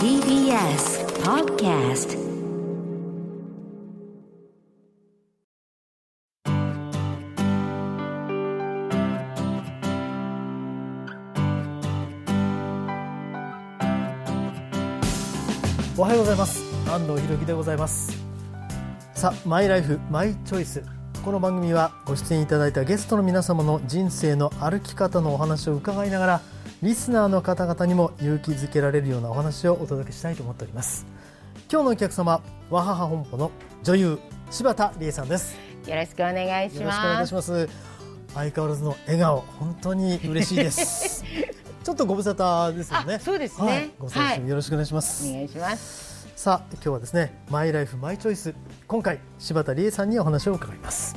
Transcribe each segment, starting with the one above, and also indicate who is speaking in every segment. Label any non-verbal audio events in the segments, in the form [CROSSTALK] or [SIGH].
Speaker 1: TBS Podcast
Speaker 2: おはようございます。安藤博樹でございます。さあマイライフマイチョイス。この番組はご出演いただいたゲストの皆様の人生の歩き方のお話を伺いながらリスナーの方々にも勇気づけられるようなお話をお届けしたいと思っております。今日のお客様和母本舗の女優柴田理恵さんです。
Speaker 3: よろしくお願いし
Speaker 2: よろしくお願い。します。相変わらずの笑顔本当に嬉しいです。[LAUGHS] ちょっとご無沙汰ですよね。
Speaker 3: あそうですね。
Speaker 2: はい、ご参
Speaker 3: はい。
Speaker 2: よろしくお願いします、
Speaker 3: お願いします。
Speaker 2: さあ今日はですねマイライフマイチョイス。今回柴田理恵さんにお話を伺います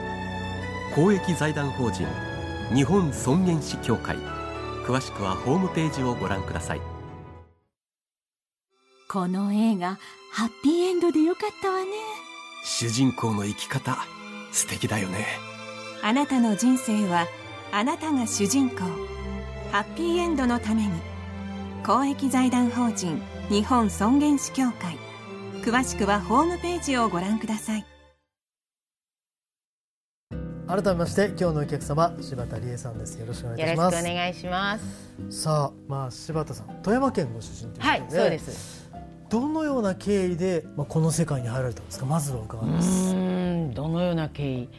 Speaker 4: 公益財団法人日本尊厳死協会。詳しくはホームページをご覧ください。
Speaker 5: この映画ハッピーエンドでよかったわね。
Speaker 4: 主人公の生き方素敵だよね。
Speaker 6: あなたの人生はあなたが主人公。ハッピーエンドのために。公益財団法人日本尊厳死協会。詳しくはホームページをご覧ください
Speaker 2: 改めまして今日のお客様柴田理恵さんですよろしくお願いい
Speaker 3: よろし
Speaker 2: ます
Speaker 3: 願いします。
Speaker 2: さあまあ柴田さん富山県ご出身ということで、
Speaker 3: はい、そうです。
Speaker 2: どのような経緯で、まあ、この世界に入られたんですか？まずは伺いうます。
Speaker 3: ーん、どのような経緯？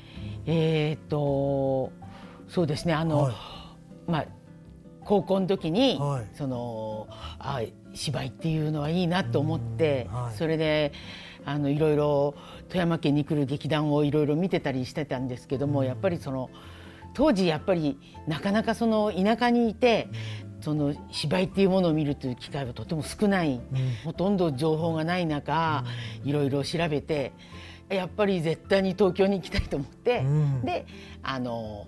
Speaker 3: えっ、と、そうですね。あの、
Speaker 2: はい
Speaker 3: まあ高校の時に、
Speaker 2: はい
Speaker 3: そのあ芝居っていうのはいいなと思って、
Speaker 2: うんはい
Speaker 3: それであのいろいろ富山県に来る劇団をいろいろ見てたりしてたんですけども、やっぱりその当時やっぱりなかなかその田舎にいて、その芝居っていうものを見るという機会はとても少ない、ほとんど情報がない中、いろいろ調べてやっぱり絶対に東京に行きたいと思って、
Speaker 2: ん。
Speaker 3: であの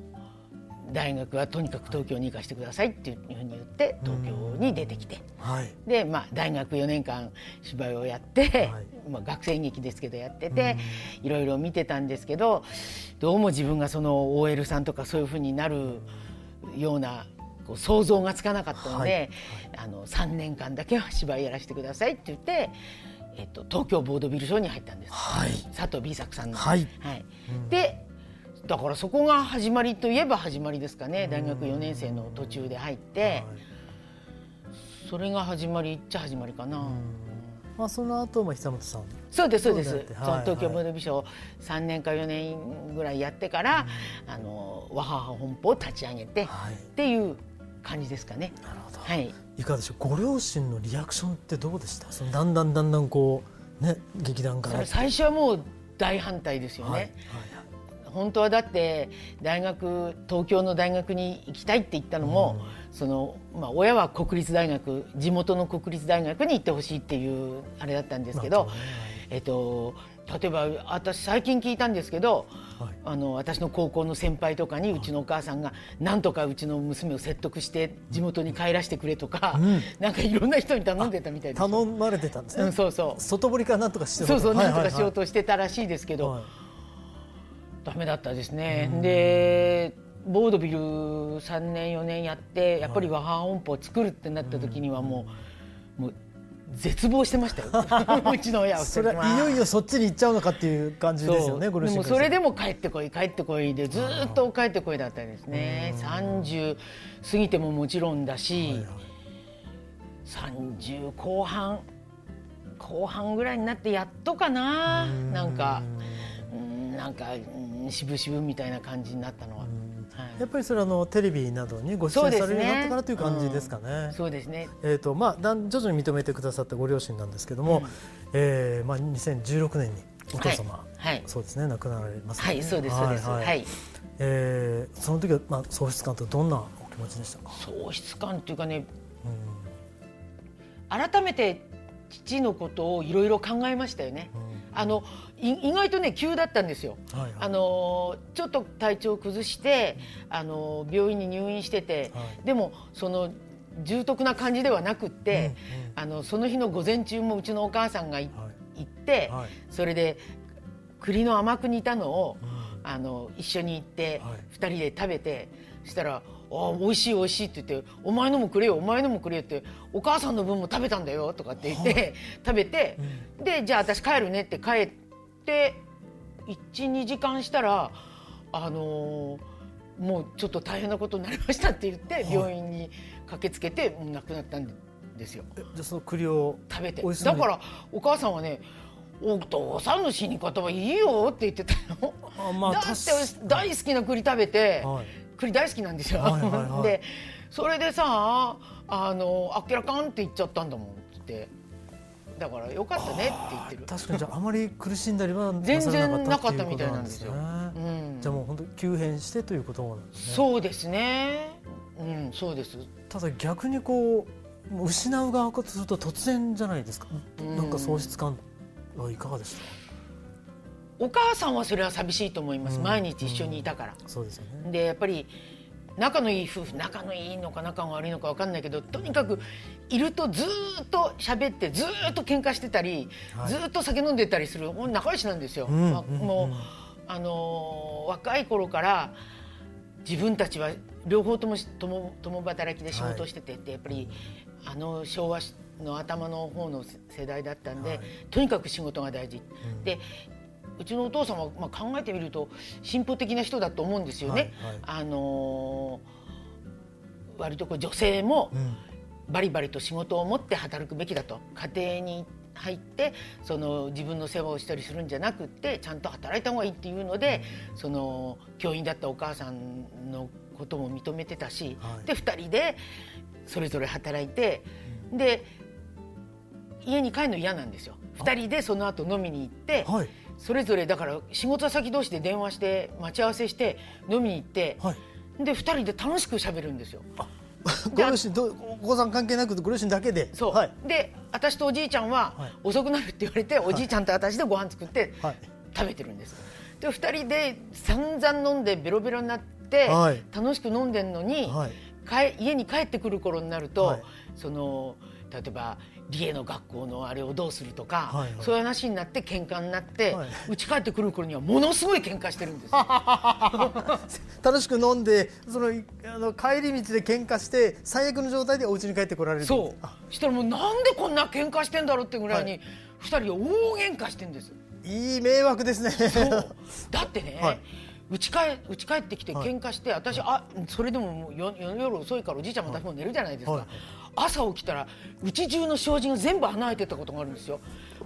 Speaker 3: 大学はとにかく東京に行かせてくださいっていうふうに言って東京に出てきて。
Speaker 2: はい。
Speaker 3: で、まあ、大学4年間芝居をやって、
Speaker 2: はい。[LAUGHS]
Speaker 3: まあ、学生劇ですけどやってて、いろいろ見てたんですけどどうも自分がその OL さんとかそういうふうになるようなこう想像がつかなかったので、あの3年間だけは芝居やらせてくださいって言って、えっと、東京ボードビルショーに入ったんです、
Speaker 2: はい。
Speaker 3: 佐藤 B 作さんの。
Speaker 2: はい。
Speaker 3: でだからそこが始まりといえば始まりですかね大学4年生の途中で入って。それが始まりっちゃ始まりかな。
Speaker 2: まあその後まあ久本さん。
Speaker 3: そうですそうです。
Speaker 2: そ
Speaker 3: の
Speaker 2: はい
Speaker 3: 東京ボードビショー三年か4年ぐらいやってから、あの和母本舗を立ち上げて、
Speaker 2: はい
Speaker 3: っていう感じですかね。
Speaker 2: なるほど。
Speaker 3: はい。
Speaker 2: いかがでしょう？ご両親のリアクションってどうでした？そのだんだんだんだんこうね劇団から。
Speaker 3: 最初はもう大反対ですよね。
Speaker 2: はいはい
Speaker 3: 本当はだって大学東京の大学に行きたいって言ったのも、そのまあ親は国立大学地元の国立大学に行ってほしいっていうあれだったんですけど、えっと例えば私最近聞いたんですけど、
Speaker 2: はい。
Speaker 3: あの私の高校の先輩とかにうちのお母さんがなんとかうちの娘を説得して地元に帰らせてくれとか、なんかいろんな人に頼んでたみたいですよ。
Speaker 2: 頼まれてたんですね。
Speaker 3: うん、そうそう。
Speaker 2: 外堀かなんとかして
Speaker 3: そうそう、
Speaker 2: はい
Speaker 3: なんとかしよう
Speaker 2: はい
Speaker 3: としてたらしいですけど、
Speaker 2: はい
Speaker 3: ダメだったですね。でボードビル3年4年やってやっぱり和母音符を作るってなった時にはもう,、もう絶望してましたよ。[LAUGHS] うちの親は。
Speaker 2: それはいよいよそっちに行っちゃうのかっていう感じですよね。
Speaker 3: でもそれでも帰ってこい帰ってこいでずーっと帰ってこいだったですね。30過ぎてももちろんだし、30後半後半ぐらいになってやっとかな。なんかうんなんかうん渋々みたいな感じになったのは、はい。
Speaker 2: やっぱりそれはあのテレビなどにご出演されるようになってからという感じですかね。
Speaker 3: そうですね。
Speaker 2: えーとまあ、徐々に認めてくださったご両親なんですけども、えーまあ、2016年にお父様、
Speaker 3: はい。はい。
Speaker 2: そうですね亡くなられますね、
Speaker 3: はいそうですそうです。はい、
Speaker 2: えーその時は、まあ、喪失感とどんなお気持ちでしたか、
Speaker 3: 喪失感っていうかね
Speaker 2: うん。
Speaker 3: 改めて父のことをいろいろ考えましたよね。あのい意外とね急だったんですよ。
Speaker 2: はいはい。
Speaker 3: あのちょっと体調を崩してあの病院に入院してて、
Speaker 2: はい。
Speaker 3: でもその重篤な感じではなくって、
Speaker 2: うんうん。
Speaker 3: あのその日の午前中もうちのお母さんがい、
Speaker 2: はい。
Speaker 3: 行って、
Speaker 2: はい。
Speaker 3: それで栗の甘く煮たのを、
Speaker 2: うん。
Speaker 3: あの一緒に行って、
Speaker 2: はい。
Speaker 3: 二人で食べてそしたら「ああ美味しい美味しい」って言って「お前のもくれよお前のもくれよ」って「お母さんの分も食べたんだよ」とかって言って、食べて、でじゃあ私帰るねって帰って12時間したらあのーもうちょっと大変なことになりましたって言って、病院に駆けつけてもう亡くなったんですよ。
Speaker 2: えじゃあその栗を
Speaker 3: 食べて。だからお母さんはね「お父さんの死に方はいいよ」って言ってたよ。
Speaker 2: あまあ
Speaker 3: だって大好きな栗食べて、
Speaker 2: はい。
Speaker 3: 栗大好きなんですよ。
Speaker 2: はいはいはい。[LAUGHS]
Speaker 3: でそれでさあのあっけらかんって言っちゃったんだもんってだからよかったねって言ってる。
Speaker 2: 確かにじゃああまり苦しんだりは
Speaker 3: 全然な
Speaker 2: な
Speaker 3: かっ
Speaker 2: されなかったたっていうこと
Speaker 3: みたいなんですよ。
Speaker 2: ね
Speaker 3: うん
Speaker 2: じゃあもう本当急変してということなんですね
Speaker 3: そうですね。うん、そうです。
Speaker 2: ただ逆にこうもう失う側からすると突然じゃないですか、
Speaker 3: うん
Speaker 2: なんか喪失感はいかがでした
Speaker 3: お母さんはそれは寂しいと思います。
Speaker 2: うん
Speaker 3: 毎日一緒にいたから。
Speaker 2: そうですよね
Speaker 3: でやっぱり仲のいい夫婦仲のいいのか仲が悪いのか分かんないけどとにかくいるとずーっと喋ってずーっと喧嘩してたり、
Speaker 2: はい。
Speaker 3: ずーっと酒飲んでたりするもう仲良しなんですよ。
Speaker 2: うん
Speaker 3: ま
Speaker 2: うん
Speaker 3: もう、
Speaker 2: うん
Speaker 3: あのー若い頃から自分たちは両方ともし共共働きで仕事をしててって、やっぱりあの昭和の頭の方の世代だったんで、
Speaker 2: はい。
Speaker 3: とにかく仕事が大事。
Speaker 2: ん。
Speaker 3: でうちのお父さんは、まあ、考えてみると進歩的な人だと思うんですよね。
Speaker 2: はいはい。
Speaker 3: あのー割とこう女性も
Speaker 2: うん。
Speaker 3: バリバリと仕事を持って働くべきだと。家庭に入ってその自分の世話をしたりするんじゃなくってちゃんと働いた方がいいっていうので、その教員だったお母さんのことも認めてたし、
Speaker 2: はい。
Speaker 3: で2人でそれぞれ働いて、で家に帰るの嫌なんですよ。2人でその後飲みに行って、
Speaker 2: はい
Speaker 3: それぞれだから仕事先同士で電話して待ち合わせして飲みに行って、
Speaker 2: はい。
Speaker 3: で2人で楽しく喋るんですよ。
Speaker 2: ご両親どうお子さん関係なくご両親だけで？
Speaker 3: そう、
Speaker 2: はい。
Speaker 3: で私とおじいちゃんは
Speaker 2: はい。
Speaker 3: 遅くなるって言われて、おじいちゃんと私でご飯作って
Speaker 2: はい。
Speaker 3: 食べてるんです。で2人で散々飲んでベロベロになって、
Speaker 2: はい。
Speaker 3: 楽しく飲んでんのに、
Speaker 2: はい。
Speaker 3: 帰家に帰ってくる頃になると、
Speaker 2: はい。
Speaker 3: その例えば理恵の学校のあれをどうするとか、
Speaker 2: はいはい。
Speaker 3: そういう話になって喧嘩になって
Speaker 2: はい。う
Speaker 3: ち、帰ってくる頃にはものすごい喧嘩してるんですよ。[LAUGHS]
Speaker 2: 楽しく飲んでそのいあの帰り道で喧嘩して最悪の状態でお家に帰ってこられる。
Speaker 3: そう。
Speaker 2: あ。
Speaker 3: したらもうなんでこんな喧嘩してんだろうってぐらい
Speaker 2: は
Speaker 3: に2人で大喧嘩してんです。
Speaker 2: いい迷惑ですね。
Speaker 3: そう。だってね、
Speaker 2: はいう
Speaker 3: ち帰うち帰ってきて
Speaker 2: はい。
Speaker 3: 喧嘩して、私あそれでももうよ夜夜遅いからおじいちゃんも私も寝るじゃないですか、
Speaker 2: はい。
Speaker 3: 朝起きたらうち中の障子が全部穴開いてたことがあるんですよ。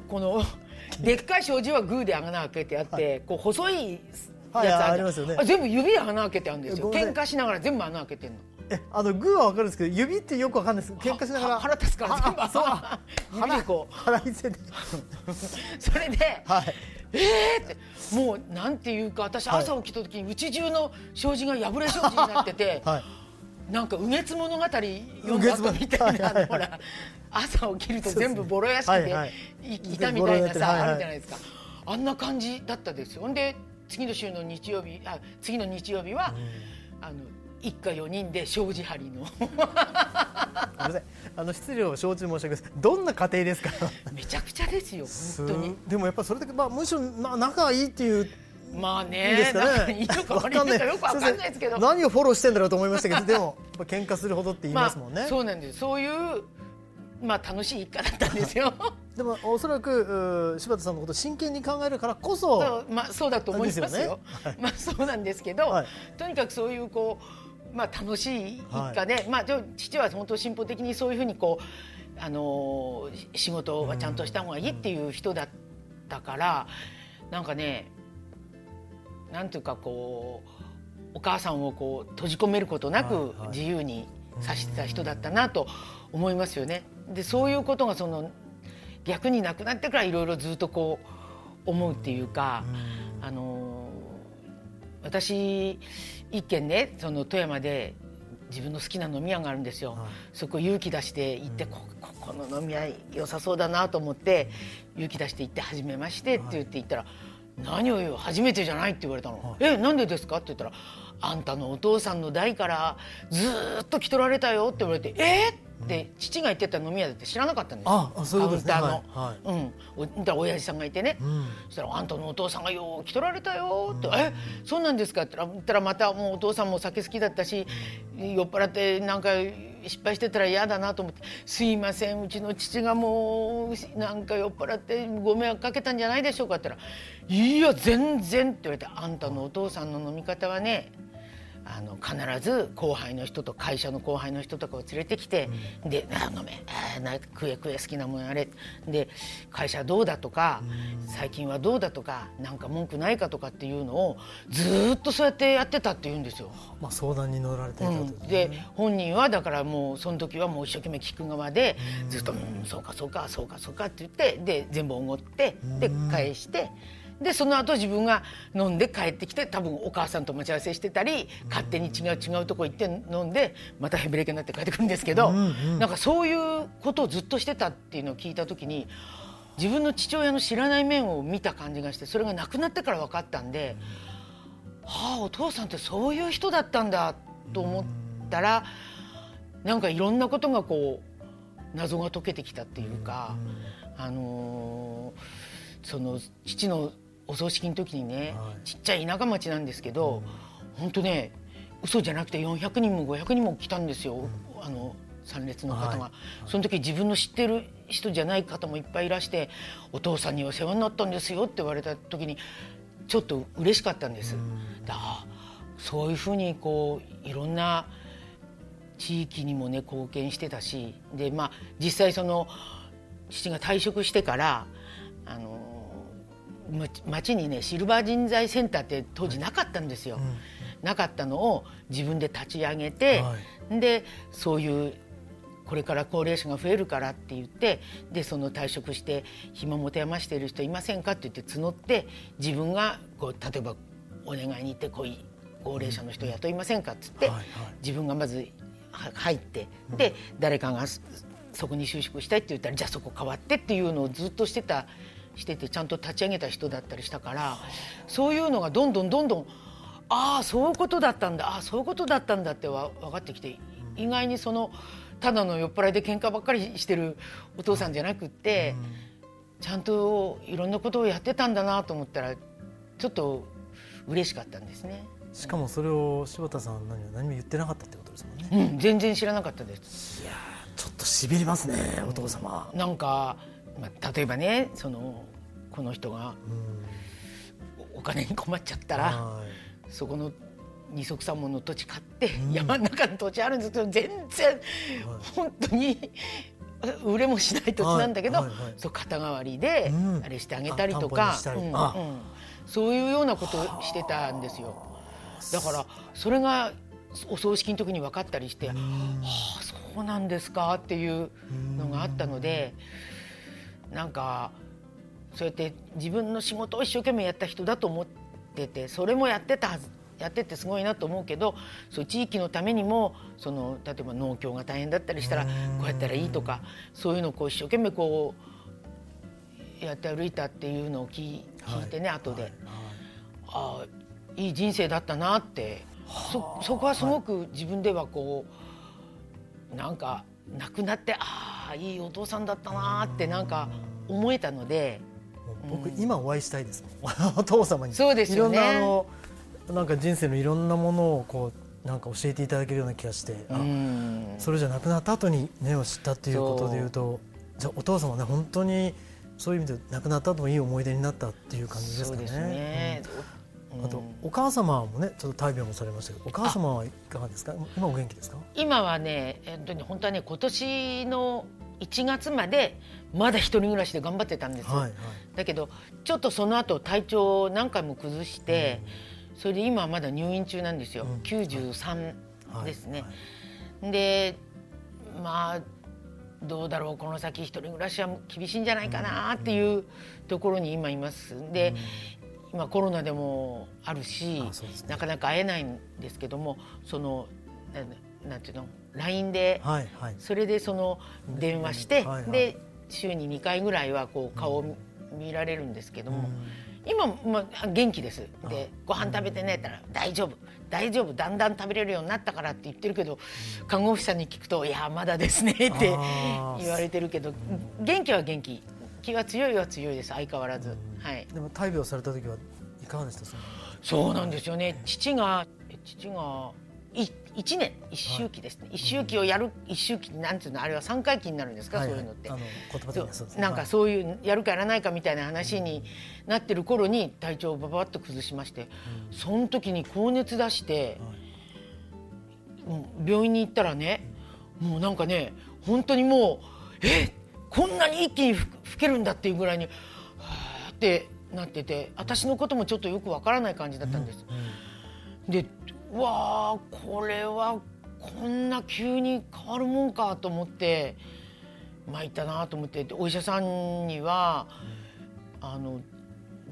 Speaker 3: この [LAUGHS] でっかい障子はグーで穴開けてあって、こう細いやつ
Speaker 2: はい
Speaker 3: あ
Speaker 2: りますよね。
Speaker 3: あ全部指で穴開けてあるんですよ。喧嘩しながら全部穴開けてんの
Speaker 2: えあのグーはわかるんですけど指ってよくわかんないです。喧嘩しながら。
Speaker 3: は腹立つから全部。
Speaker 2: あそう。[LAUGHS]
Speaker 3: 指でこう
Speaker 2: 腹いせで [LAUGHS]
Speaker 3: それで、
Speaker 2: はい。
Speaker 3: えーってもうなんていうか私
Speaker 2: はい。
Speaker 3: 朝起きた時にうち中の障子が破れ障子になってて、[LAUGHS]
Speaker 2: はい。
Speaker 3: なんか「右月物語」読んだ後みたい
Speaker 2: はいはいは
Speaker 3: ないほら朝起きると全部ボロ屋敷で
Speaker 2: はい
Speaker 3: たみたいなさあるじゃないですか。あんな感じだったですよ。ほんで次の週の日曜日あ次の日曜日は、あの一家4人で障子張りの。
Speaker 2: あの失礼を承知申し上げます。どんな家庭ですか？
Speaker 3: めちゃくちゃですよ本当に。
Speaker 2: でもやっぱりそれだけまあむしろな仲がいいっていう
Speaker 3: まあね
Speaker 2: ね？
Speaker 3: いいのか悪いのかよくわかんないですけど。
Speaker 2: 何をフォローしてんだろうと思いましたけどでも喧嘩するほどって言いますもんね、
Speaker 3: あ、そうなんですそういうまあ楽しい一家だったんですよ。
Speaker 2: でもおそらくう柴田さんのことを真剣に考えるからこそ
Speaker 3: そうまあそうだと思いますよ。
Speaker 2: ですよね。はい。
Speaker 3: まあそうなんですけど、
Speaker 2: はい。
Speaker 3: とにかくそういうこうまあ楽しい一家で、まあ父は本当進歩的にそういうふうにこうあのー仕事はちゃんとした方がいいっていう人だったから、なんかねなんていうかこうお母さんをこう閉じ込めることなく
Speaker 2: はいはい。
Speaker 3: 自由にさせてた人だったなと思いますよね。でそういうことがその逆になくなってからいろいろずっとこう思うっていうか、あのー私一軒ねその富山で自分の好きな飲み屋があるんですよ、
Speaker 2: はい。
Speaker 3: そこ勇気出して行って、こここの飲み屋良さそうだなと思って勇気出して行って「初めまして」って言って行ったら「何を言う初めてじゃない」って言われたの「えなんでですか?」って言ったら「あんたのお父さんの代からずーっと来とられたよ」って言われて「えっ?」って父が行ってた飲み屋だって知らなかったんですよ。カウンターの、
Speaker 2: はい
Speaker 3: うん。おだ親父さんがいてね、
Speaker 2: ん。
Speaker 3: そしたら「あんたのお父さんがよう来とられたよ」って「えそうなんですか?」って言ったらまたもうお父さんも酒好きだったし、酔っ払ってなんか失敗してたら嫌だなと思って「すいませんうちの父がもうなんか酔っ払ってご迷惑かけたんじゃないでしょうか」って言ったら「いや全然」って言われて「あんたのお父さんの飲み方はねあの必ず後輩の人と会社の後輩の人とかを連れてきて、で「あ飲めあな食え食え好きなもんやれ」で会社どうだとか、最近はどうだとかなんか文句ないかとかっていうのをずーっとそうやってやってたって言うんですよ。
Speaker 2: まあ相談に乗られていたということ
Speaker 3: うん、で本人はだからもうその時はもう一生懸命聞く側でずっと「うんそうかそうかそうかそうか」って言ってで全部おごってで返して。でその後自分が飲んで帰ってきて多分お母さんと待ち合わせしてたり勝手に違う違うとこ行って飲んでまたヘベレケになって帰ってくるんですけど、なんかそういうことをずっとしてたっていうのを聞いた時に自分の父親の知らない面を見た感じがしてそれがなくなってから分かったんで、はあお父さんってそういう人だったんだと思ったらなんかいろんなことがこう謎が解けてきたっていうか、あのーその父のお葬式の時にね、
Speaker 2: はい。
Speaker 3: ちっちゃい田舎町なんですけど、本当ね嘘じゃなくて400人も500人も来たんですよ、あの参列の方が、
Speaker 2: はい。
Speaker 3: その時自分の知ってる人じゃない方もいっぱいいらして「お父さんには世話になったんですよ」って言われた時にちょっと嬉しかったんです。だあそういうふうにこういろんな地域にもね貢献してたしでまあ実際その父が退職してからあのま町にねシルバー人材センターって当時なかったんですよ。なかったのを自分で立ち上げて、
Speaker 2: は
Speaker 3: でそういうこれから高齢者が増えるからって言ってでその退職して暇持て余している人いませんかって言って募って自分がこう例えばお願いに行ってこうい高齢者の人雇いませんかっつって、
Speaker 2: はいはい。
Speaker 3: 自分がまずは入ってで誰かがそそこに就職したいって言ったらじゃあそこ変わってっていうのをずっとしてたしててちゃんと立ち上げた人だったりしたからそういうのがどんどんどんどんああそういうことだったんだああそういうことだったんだってわ分かってきて意外にそのただの酔っ払いで喧嘩ばっかりしてるお父さんじゃなくってちゃんといろんなことをやってたんだなと思ったらちょっと嬉しかったんですね。
Speaker 2: しかもそれを柴田さん何も何も言ってなかったってことですもんね
Speaker 3: うん、全然知らなかったです。
Speaker 2: ちょっとしびれますねお父様
Speaker 3: なんか、まあ、例えばねそのこの人がおお金に困っちゃったら
Speaker 2: はい。
Speaker 3: そこの二足三門の土地買って、山の中の土地あるんですけど全然本当に売れもしない土地なんだけど、そう肩代わりで
Speaker 2: うん。
Speaker 3: あれしてあげたりとかそういうようなことをしてたんですよ。だからそれがお葬式の時に分かったりして、はあそうなんですかっていうのがあったのでなんかそうやって自分の仕事を一生懸命やった人だと思っててそれもやってたはずやっててすごいなと思うけどそう地域のためにもその例えば農協が大変だったりしたらこうやったらいいとかそういうのをこう一生懸命こうやって歩いたっていうのを聞いてね、後で、ああいい人生だったなって。そそこはすごく自分ではこうなんか亡くなってああいいお父さんだったなってなんか思えたので。
Speaker 2: 僕今お会いしたいですもん。[LAUGHS] お父様に。
Speaker 3: そうですよね。
Speaker 2: いろんなあのなんか人生のいろんなものをこうなんか教えていただけるような気がして、あ
Speaker 3: うん。
Speaker 2: それじゃなくなった後に根を知ったっていうことでいうとじゃあお父様ね本当にそういう意味で亡くなった後もいい思い出になったっていう感じですかね。あとお母様もねちょっと大病もされましたけどお母様はいかがですか？今お元気ですか？
Speaker 3: 今はね、えっとね本当はね今年の1月までまだ一人暮らしで頑張ってたんですよ。
Speaker 2: はいはい
Speaker 3: だけどちょっとその後体調を何回も崩して、それで今はまだ入院中なんですよ。
Speaker 2: うん
Speaker 3: 93ですね。
Speaker 2: はい
Speaker 3: でまあどうだろうこの先一人暮らしは厳しいんじゃないかなっていうところに今います。で、今コロナでもあるし
Speaker 2: ね
Speaker 3: なかなか会えないんですけどもそのななんていうの LINE で、
Speaker 2: はいはい。
Speaker 3: それでその電話して、
Speaker 2: はいはい。
Speaker 3: で週に2回ぐらいはこう顔を見られるんですけども、今、まあ、元気です。でご飯食べてねって言ったら大丈夫。大丈夫。だんだん食べれるようになったからって言ってるけど看護婦さんに聞くと「いやまだですね」って言われてるけど元気は元気。気が強いは強いです。相変わらず、はい。
Speaker 2: でも大病された時はいかがでした？そ
Speaker 3: うなんですよね。父がえ父がい一年一周期ですね、一周期をやる一周期なんていうのあれは三回期になるんですか、
Speaker 2: はい
Speaker 3: そういうのって。
Speaker 2: そう
Speaker 3: なんかそういうやるかやらないかみたいな話になってる頃に体調をババッと崩しまして、その時に高熱出して、もう病院に行ったらねもうなんかね本当にもうえこんなに一気にふ吹けるんだっていうぐらいにはーってなってて私のこともちょっとよくわからない感じだったんです。でうわあこれはこんな急に変わるもんかと思って参ったなと思ってでお医者さんには「あの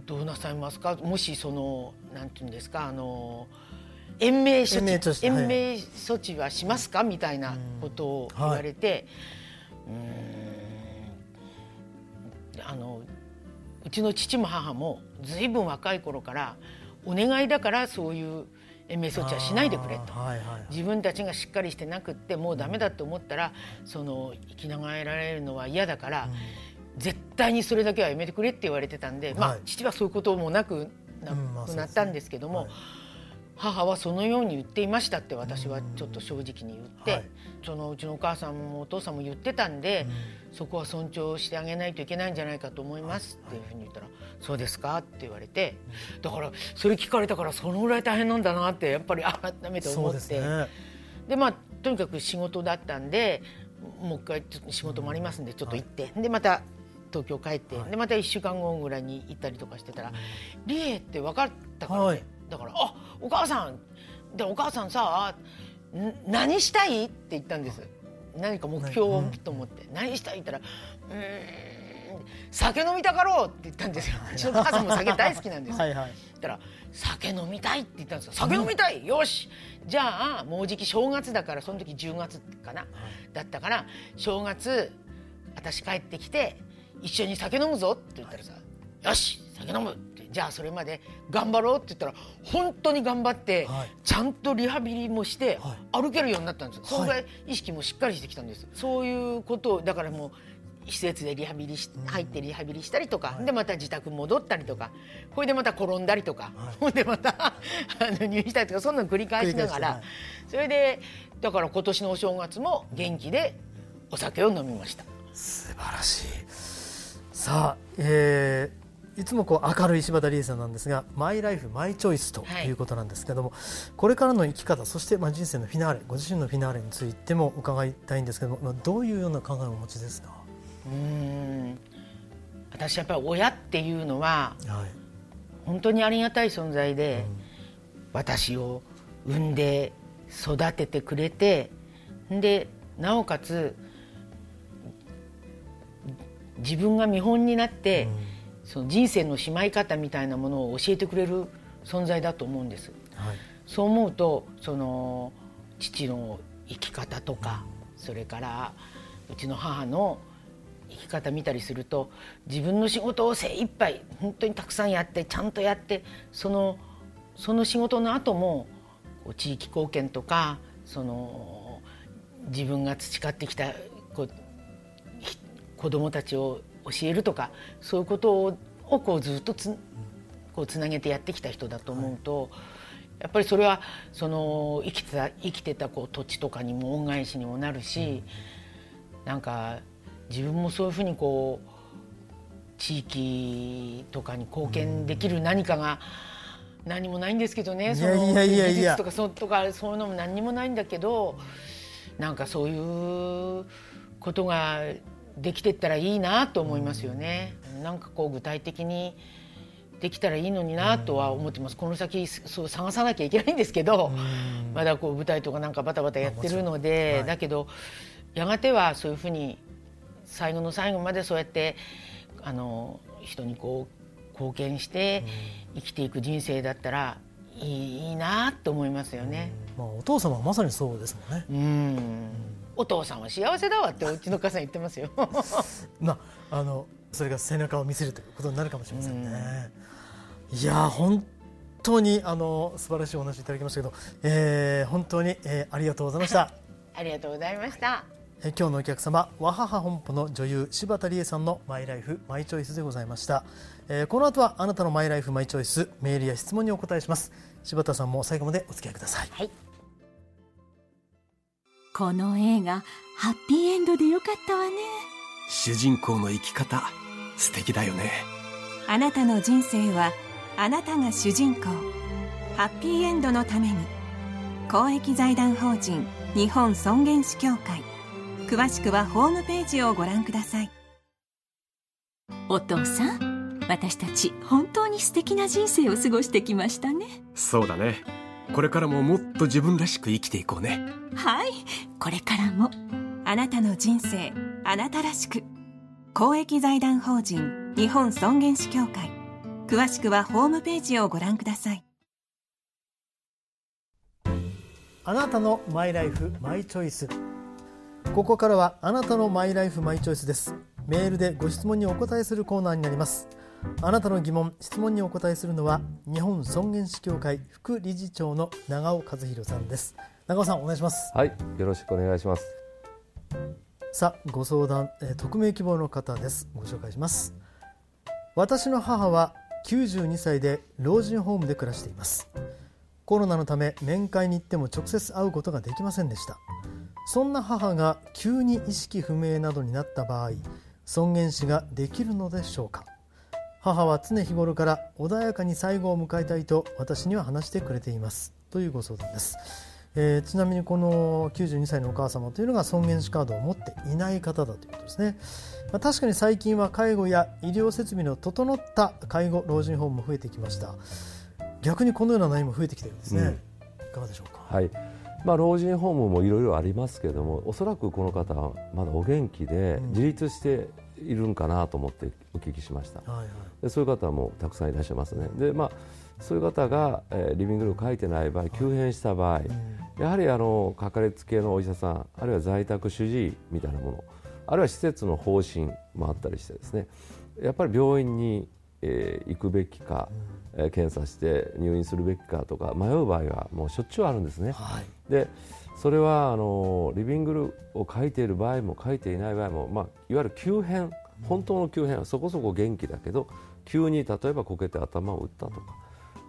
Speaker 3: どうなさいますか?」もしそのなんていうんですか？あの延命処置延命措置はしますか？みたいなことを言われて、うーんあのうちの父も母もずいぶん若い頃からお願いだからそういう延命措置はしないでくれと。
Speaker 2: はいはい
Speaker 3: 自分たちがしっかりしてなくってもうダメだと思ったらその生きながられるのは嫌だから、絶対にそれだけはやめてくれって言われてたんで、まあ
Speaker 2: はい。
Speaker 3: 父はそういうこともなくな,、なったんですけども、
Speaker 2: はい
Speaker 3: 母はそのように言っていましたって私はちょっと正直に言って、
Speaker 2: はい。
Speaker 3: そのうちのお母さんもお父さんも言ってたんで、そこは尊重してあげないといけないんじゃないかと思いますっていうふうに言ったら「そうですか?」って言われてだからそれ聞かれたからそのぐらい大変なんだなってやっぱり改めて思って。
Speaker 2: ね。
Speaker 3: でまあとにかく仕事だったんでもう一回仕事もありますんでちょっと行って、でまた東京帰って、でまた1週間後ぐらいに行ったりとかしてたら「リエって分かったから、ね。
Speaker 2: はい
Speaker 3: だから「あお母さん。でお母さんさん何したい?」って言ったんです。何か目標をと思って「何したい?」って言ったら「うーん酒飲みたかろう」って言ったんですよ。うちの母さんも酒大好きなんです。よ
Speaker 2: はいはい。
Speaker 3: 言ったら「酒飲みたい」って言ったんですよ「酒飲みたい、よし。じゃあもうじき正月だからその時10月かな、だったから正月私帰ってきて一緒に酒飲むぞ」って言ったらさ「よし酒飲む」じゃあそれまで頑張ろうって言ったら本当に頑張って、
Speaker 2: はい。
Speaker 3: ちゃんとリハビリもして
Speaker 2: は
Speaker 3: 歩けるようになったんですよ、そのぐらい意識もしっかりしてきたんです。そういうことをだからもう施設でリハビリし入ってリハビリしたりとか、でまた自宅戻ったりとかこれでまた転んだりとか、ほんでまた [LAUGHS] あの入院したりとかそんなの繰り返しながら、
Speaker 2: 繰り返し
Speaker 3: それでだから今年のお正月も元気でお酒を飲みました。
Speaker 2: 素晴らしい。さあ、えーいつもこう明るい柴田理恵さんなんですがマイライフマイチョイスと
Speaker 3: はい。
Speaker 2: いうことなんですけども、これからの生き方そしてまあ人生のフィナーレご自身のフィナーレについても伺いたいんですけども、まあ、どういうような考えをお持ちですか、
Speaker 3: うーん私やっぱり親っていうのは
Speaker 2: はい。
Speaker 3: 本当にありがたい存在で、私を産んで育ててくれてでなおかつ自分が見本になって、その人生のしまい方みたいなものを教えてくれる存在だと思うんです。
Speaker 2: はい
Speaker 3: そう思うとその父の生き方とかそれからうちの母の生き方見たりすると自分の仕事を精一杯本当にたくさんやってちゃんとやってそのその仕事の後も地域貢献とかその自分が培ってきた子どもたちを教えるとかそういうことををこうずっとつこうつなげてやってきた人だと思うと、やっぱりそれはその生きてた生きてたこう土地とかにも恩返しにもなるし、なんか自分もそういうふうにこう地域とかに貢献できる何かが何もないんですけどね、その
Speaker 2: いやいやいや。いや
Speaker 3: 技術とかそうとかそういうのも何にもないんだけどなんかそういうことができてったらいいなと思いますよね。なんかこう具体的にできたらいいのになとは思ってます。この先そう探さなきゃいけないんですけど、まだこう舞台とかなんかバタバタやってるので、
Speaker 2: はい
Speaker 3: だけどやがてはそういうふうに最後の最後までそうやってあの人にこう貢献して生きていく人生だったらいいいいなと思いますよね。
Speaker 2: まあ、お父様はまさにそうですもんね。
Speaker 3: うんお父さんは幸せだわってうちの母さん言ってますよ。[LAUGHS]
Speaker 2: まあ、あのそれが背中を見せるということになるかもしれませんね。いや本当にあの素晴らしいお話いただきましたけど、えー、本当に、えー、ありがとうございました。
Speaker 3: ありがとうございました。
Speaker 2: え今日のお客様和母本舗の女優柴田理恵さんのマイライフマイチョイスでございました、えー、この後はあなたのマイライフマイチョイスメールや質問にお答えします柴田さんも最後までお付き合いください、
Speaker 3: はい、
Speaker 5: この映画ハッピーエンドでよかったわね。
Speaker 4: 主人公の生き方素敵だよね。
Speaker 6: あなたの人生はあなたが主人公。ハッピーエンドのために公益財団法人日本尊厳死協会。詳しくはホームページをご覧ください。
Speaker 5: お父さん私たち本当に素敵な人生を過ごしてきましたね。
Speaker 4: そうだねこれからももっと自分らしく生きていこうね。
Speaker 5: はい。これからも。
Speaker 6: あなたの人生あなたらしく。公益財団法人日本尊厳死協会。詳しくはホームページをご覧ください。
Speaker 2: あなたのマイライフマイチョイス。ここからはあなたのマイライフマイチョイスです。メールでご質問にお答えするコーナーになりますあなたの疑問質問にお答えするのは日本尊厳死協会副理事長の長尾和弘さんです。長尾さんお願いします。
Speaker 7: はいよろしくお願いします。
Speaker 2: さあご相談、えー、匿名希望の方です。ご紹介します。私の母は92歳で老人ホームで暮らしています。コロナのため面会に行っても直接会うことができませんでした。そんな母が急に意識不明などになった場合尊厳死ができるのでしょうか母は常日頃から穏やかに最後を迎えたいと私には話してくれています。というご相談です、えー、ちなみにこの92歳のお母様というのが尊厳死カードを持っていない方だということですね、まあ、確かに最近は介護や医療設備の整った介護老人ホームも増えてきました。逆にこのような悩みも増えてきてるんですね、うん、いかがでしょうか？
Speaker 7: はい。まあ、老人ホームもいろいろありますけれどもおそらくこの方はまだお元気で自立しているんかなと思ってお聞きしました、はいはい、でそういう方もたくさんいらっしゃいますね。で、まあ、そういう方が、えー、リビングルーム書いてない場合急変した場合、やはりあのかかりつけのお医者さんあるいは在宅主治医みたいなものあるいは施設の方針もあったりしてですねやっぱり病院に、えー、行くべきか、うん、えー、検査して入院するべきかとか迷う場合はもうしょっちゅうあるんですね。はい、でそれはあのリビングルを書いている場合も書いていない場合も、まあ、いわゆる急変本当の急変はそこそこ元気だけど急に例えばこけて頭を打ったとか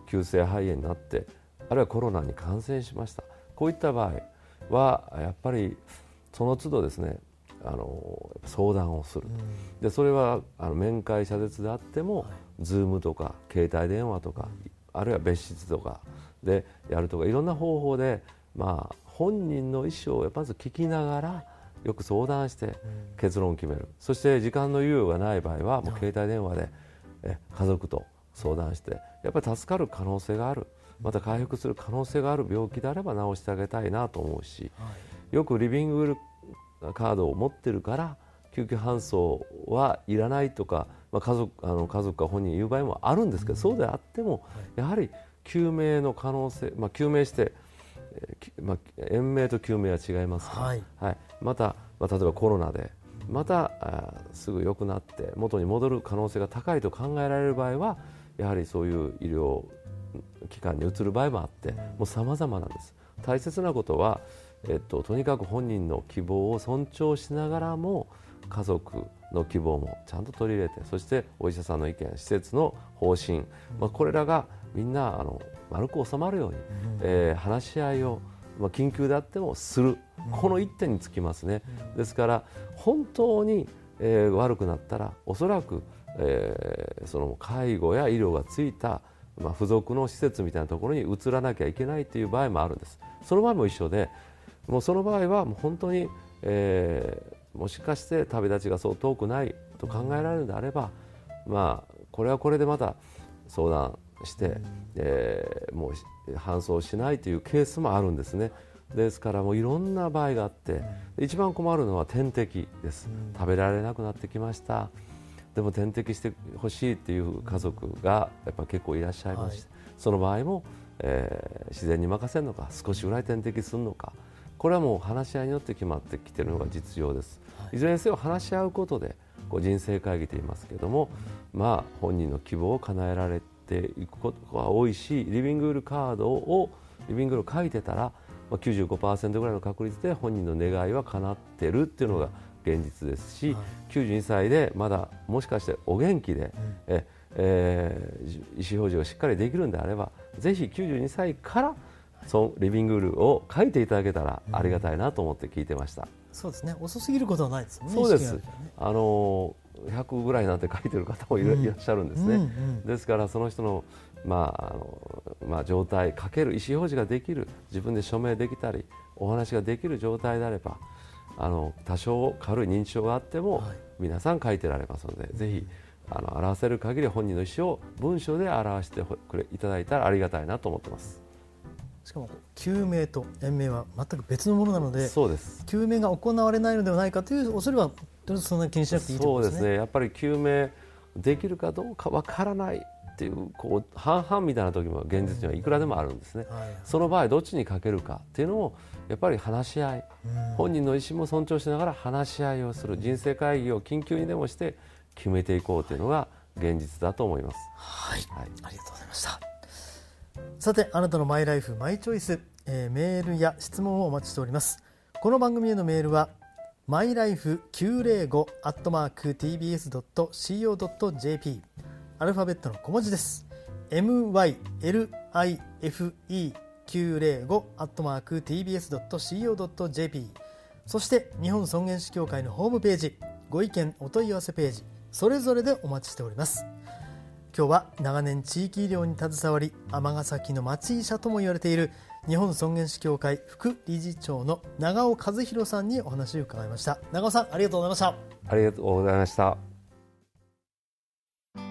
Speaker 7: 急性肺炎になってあるいはコロナに感染しました。こういった場合はやっぱりその都度ですねあの相談をする、うん、でそれはあの面会謝絶であっても、はい、Zoom とか携帯電話とか、うん、あるいは別室とかでやるとかいろんな方法で、まあ、本人の意思をまず聞きながらよく相談して結論を決める、うん、そして時間の猶予がない場合はもう携帯電話でえ家族と相談してやっぱり助かる可能性がある。また回復する可能性がある病気であれば治してあげたいなと思うし、はい、よくリビングカードを持ってるから救急搬送はいらないとか、まあ、家族あの家族か本人言う場合もあるんですけど、うん、そうであっても、やはり救命の可能性、まあ、救命してまあ、延命と救命は違いますから、はい、はい、また、まあ、例えばコロナでまたあすぐ良くなって元に戻る可能性が高いと考えられる場合はやはりそういう医療機関に移る場合もあってもう様々なんです。大切なことは、えっと、とにかく本人の希望を尊重しながらも家族の希望もちゃんと取り入れてそしてお医者さんの意見施設の方針、まあ、これらがみんなあの丸く収まるように、うん、えー、話し合いを、まあ、緊急であってもする、うん、この一点につきますね、うん、ですから本当に、えー、悪くなったらおそらく、えー、その介護や医療がついた、まあ、付属の施設みたいなところに移らなきゃいけないという場合もあるんです。その場合も一緒でもうその場合はもう本当に、えー、もしかして旅立ちがそう遠くないと考えられるのであれば、まあ、これはこれでまた相談して、えー、もう搬送しないというケースもあるんですね。ですからもういろんな場合があって、一番困るのは点滴です、食べられなくなってきました。でも点滴してほしいっていう家族がやっぱ結構いらっしゃいまして、はい、その場合も、えー、自然に任せるのか少しぐらい点滴するのかこれはもう話し合いによって決まってきているのが実情です、はい、いずれにせよ話し合うことでこう人生会議と言いますけれども、まあ、本人の希望を叶えられていくことが多いしリビングールカードをリビングール書いてたら、まあ、95%ぐらいの確率で本人の願いは叶ってるっていうのが現実ですし、はい、92歳でまだもしかしてお元気で、うん、ええー、意思表示がしっかりできるんであればぜひ92歳からそのリビングルを書いていただけたらありがたいなと思って聞いてました、うん、
Speaker 2: そうですね。遅すぎることはないですね
Speaker 7: そうです、ね、あの100ぐらいなんて書いてる方もいら,、っしゃるんですね、うんうん。うん、ですからその人の,、まああのまあ、状態書ける意思表示ができる自分で署名できたりお話ができる状態であればあの多少軽い認知症があっても、皆さん書いてられますので、ぜひあの表せる限り本人の意思を文章で表してくれいただいたらありがたいなと思ってます。
Speaker 2: しかも救命と延命は全く別のものなので
Speaker 7: そうです。
Speaker 2: 救命が行われないのではないかという恐れはそんな気にしなくていい
Speaker 7: そうですね。やっぱり救命できるかどうかわからないっていうこう半々みたいな時も現実にはいくらでもあるんですね、はい、その場合どっちにかけるかっていうのをやっぱり話し合い、本人の意思も尊重しながら話し合いをする。人生会議を緊急にでもして決めていこうというのが現実だと思います。
Speaker 2: はい、はい、ありがとうございましたさてあなたのマイライフマイチョイス、えー、メールや質問をお待ちしております。この番組へのメールはマイライフ905アットマーク tbs.co.jp アルファベットの小文字です。mylife905-tbs.co.jp そして日本尊厳死協会のホームページご意見お問い合わせページそれぞれでお待ちしております。今日は長年地域医療に携わり尼崎の町医者とも言われている日本尊厳死協会副理事長の長尾和弘さんにお話を伺いました。長尾さんありがとうございました。
Speaker 7: ありがとうございました。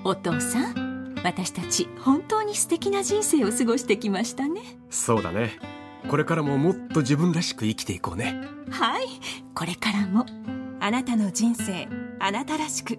Speaker 5: お父さん私たち本当に素敵な人生を過ごしてきましたね。
Speaker 4: そうだね。これからももっと自分らしく生きていこうね。
Speaker 5: はい。これからも
Speaker 6: あなたの人生あなたらしく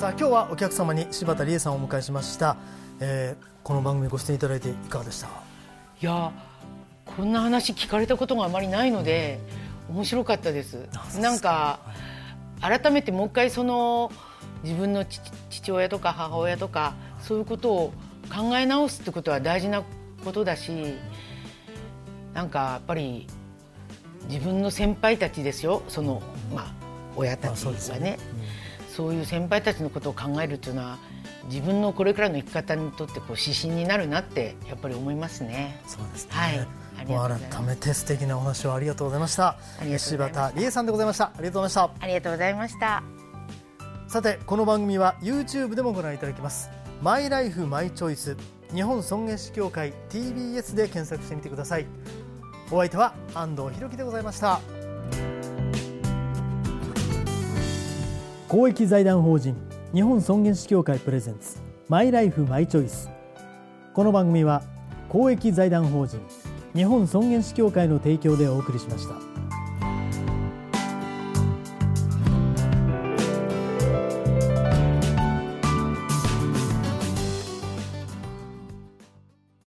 Speaker 2: さあ今日はお客様に柴田理恵さんをお迎えしました、えー、この番組ご出演いただいていかがでした？
Speaker 3: いやこんな話聞かれたことがあまりないので面白かったです。なんか、改めてもう一回その自分の父親とか母親とかそういうことを考え直すってことは大事なことだしなんかやっぱり自分の先輩たちですよ。その、まあ、親たちがね、ね。うん、そういう先輩たちのことを考えるっていうのは自分のこれからの生き方にとってこう指針になるなってやっぱり思いますね。
Speaker 2: そうですね。はい。改めて素敵なお話をありがとうございました。柴田理恵さんでございました。ありがとうございました。
Speaker 3: ありがとうございました。
Speaker 2: さてこの番組は YouTube でもご覧いただけますマイライフマイチョイス日本尊厳死協会 TBS で検索してみてくださいお相手は安藤博樹でございました公益財団法人日本尊厳死協会プレゼンツマイライフマイチョイスこの番組は公益財団法人日本尊厳死協会の提供でお送りしました。